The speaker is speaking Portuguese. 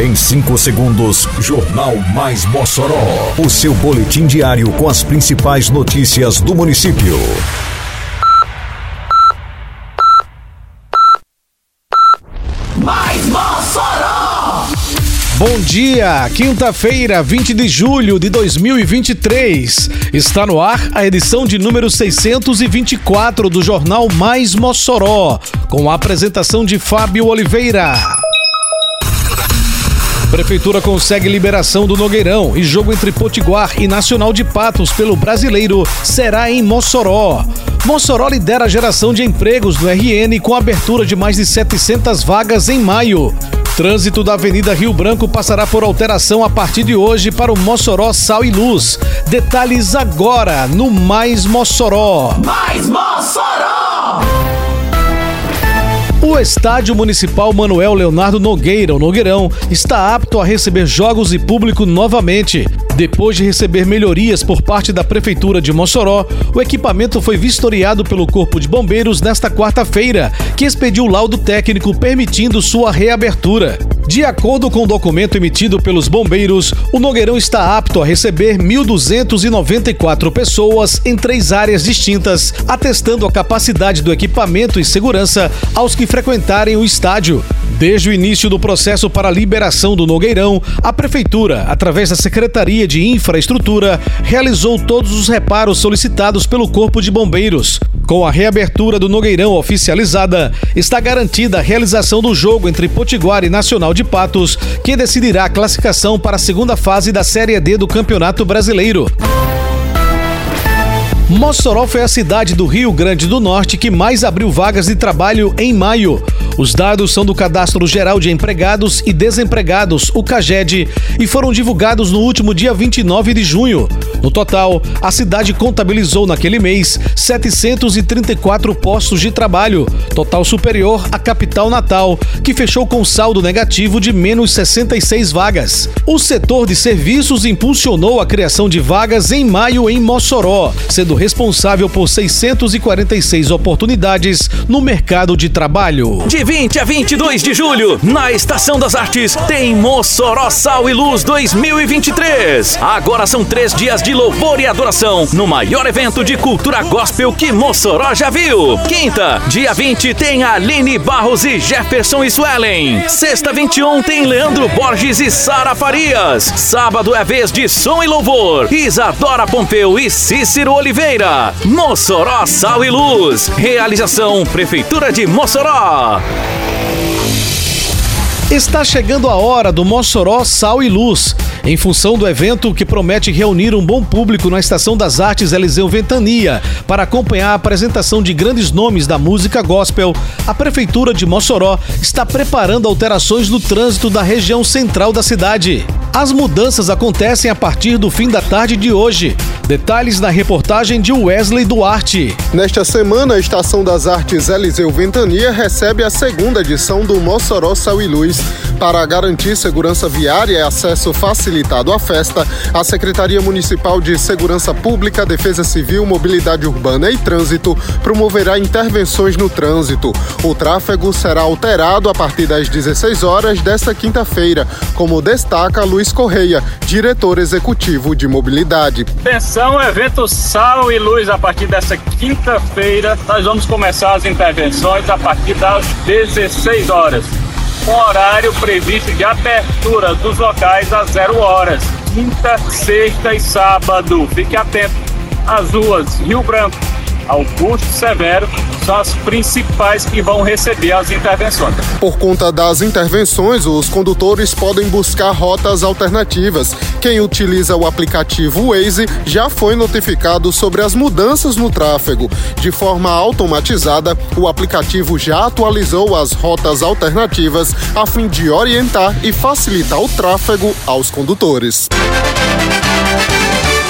Em 5 segundos, Jornal Mais Mossoró. O seu boletim diário com as principais notícias do município. Mais Mossoró! Bom dia, quinta-feira, 20 de julho de 2023. Está no ar a edição de número 624 do Jornal Mais Mossoró, com a apresentação de Fábio Oliveira. Prefeitura consegue liberação do Nogueirão e jogo entre Potiguar e Nacional de Patos pelo Brasileiro será em Mossoró. Mossoró lidera a geração de empregos no RN com abertura de mais de 700 vagas em maio. Trânsito da Avenida Rio Branco passará por alteração a partir de hoje para o Mossoró Sal e Luz. Detalhes agora no Mais Mossoró. Mais Mossoró! O Estádio Municipal Manuel Leonardo Nogueira, o Nogueirão, está apto a receber jogos e público novamente. Depois de receber melhorias por parte da Prefeitura de Mossoró, o equipamento foi vistoriado pelo Corpo de Bombeiros nesta quarta-feira, que expediu laudo técnico permitindo sua reabertura. De acordo com o documento emitido pelos bombeiros, o Nogueirão está apto a receber 1.294 pessoas em três áreas distintas, atestando a capacidade do equipamento e segurança aos que frequentarem o estádio. Desde o início do processo para a liberação do Nogueirão, a Prefeitura, através da Secretaria de Infraestrutura, realizou todos os reparos solicitados pelo Corpo de Bombeiros. Com a reabertura do Nogueirão oficializada, está garantida a realização do jogo entre Potiguar e Nacional de Patos, que decidirá a classificação para a segunda fase da Série D do Campeonato Brasileiro. Mossoró foi a cidade do Rio Grande do Norte que mais abriu vagas de trabalho em maio. Os dados são do Cadastro Geral de Empregados e Desempregados, o CAGED, e foram divulgados no último dia 29 de junho. No total, a cidade contabilizou naquele mês 734 postos de trabalho, total superior à capital natal, que fechou com saldo negativo de menos 66 vagas. O setor de serviços impulsionou a criação de vagas em maio em Mossoró, sendo responsável por 646 oportunidades no mercado de trabalho. De 20 a 22 de julho, na Estação das Artes, tem Mossoró Sal e Luz 2023. Agora são três dias de louvor e adoração no maior evento de cultura gospel que Mossoró já viu. Quinta, dia 20, tem Aline Barros e Jefferson Swellen. Sexta, 21, tem Leandro Borges e Sara Farias. Sábado é vez de som e louvor. Isadora Pompeu e Cícero Oliveira. Mossoró Sal e Luz. Realização Prefeitura de Mossoró. Está chegando a hora do Mossoró Sal e Luz. Em função do evento que promete reunir um bom público na Estação das Artes Eliseu Ventania para acompanhar a apresentação de grandes nomes da música gospel, a Prefeitura de Mossoró está preparando alterações no trânsito da região central da cidade. As mudanças acontecem a partir do fim da tarde de hoje. Detalhes na reportagem de Wesley Duarte. Nesta semana, a Estação das Artes Eliseu Ventania recebe a segunda edição do Mossoró Sal e Luz. Para garantir segurança viária e acesso facilitado à festa, a Secretaria Municipal de Segurança Pública, Defesa Civil, Mobilidade Urbana e Trânsito promoverá intervenções no trânsito. O tráfego será alterado a partir das 16 horas desta quinta-feira, como destaca Luiz Correia, diretor executivo de mobilidade. Atenção, evento Sal e Luz a partir dessa quinta-feira. Nós vamos começar as intervenções a partir das 16 horas. Com horário previsto de abertura dos locais às 0 horas. Quinta, sexta e sábado. Fique atento. As ruas Rio Branco, Augusto Severo são as principais que vão receber as intervenções. Por conta das intervenções, os condutores podem buscar rotas alternativas. Quem utiliza o aplicativo Waze já foi notificado sobre as mudanças no tráfego. De forma automatizada, o aplicativo já atualizou as rotas alternativas a fim de orientar e facilitar o tráfego aos condutores.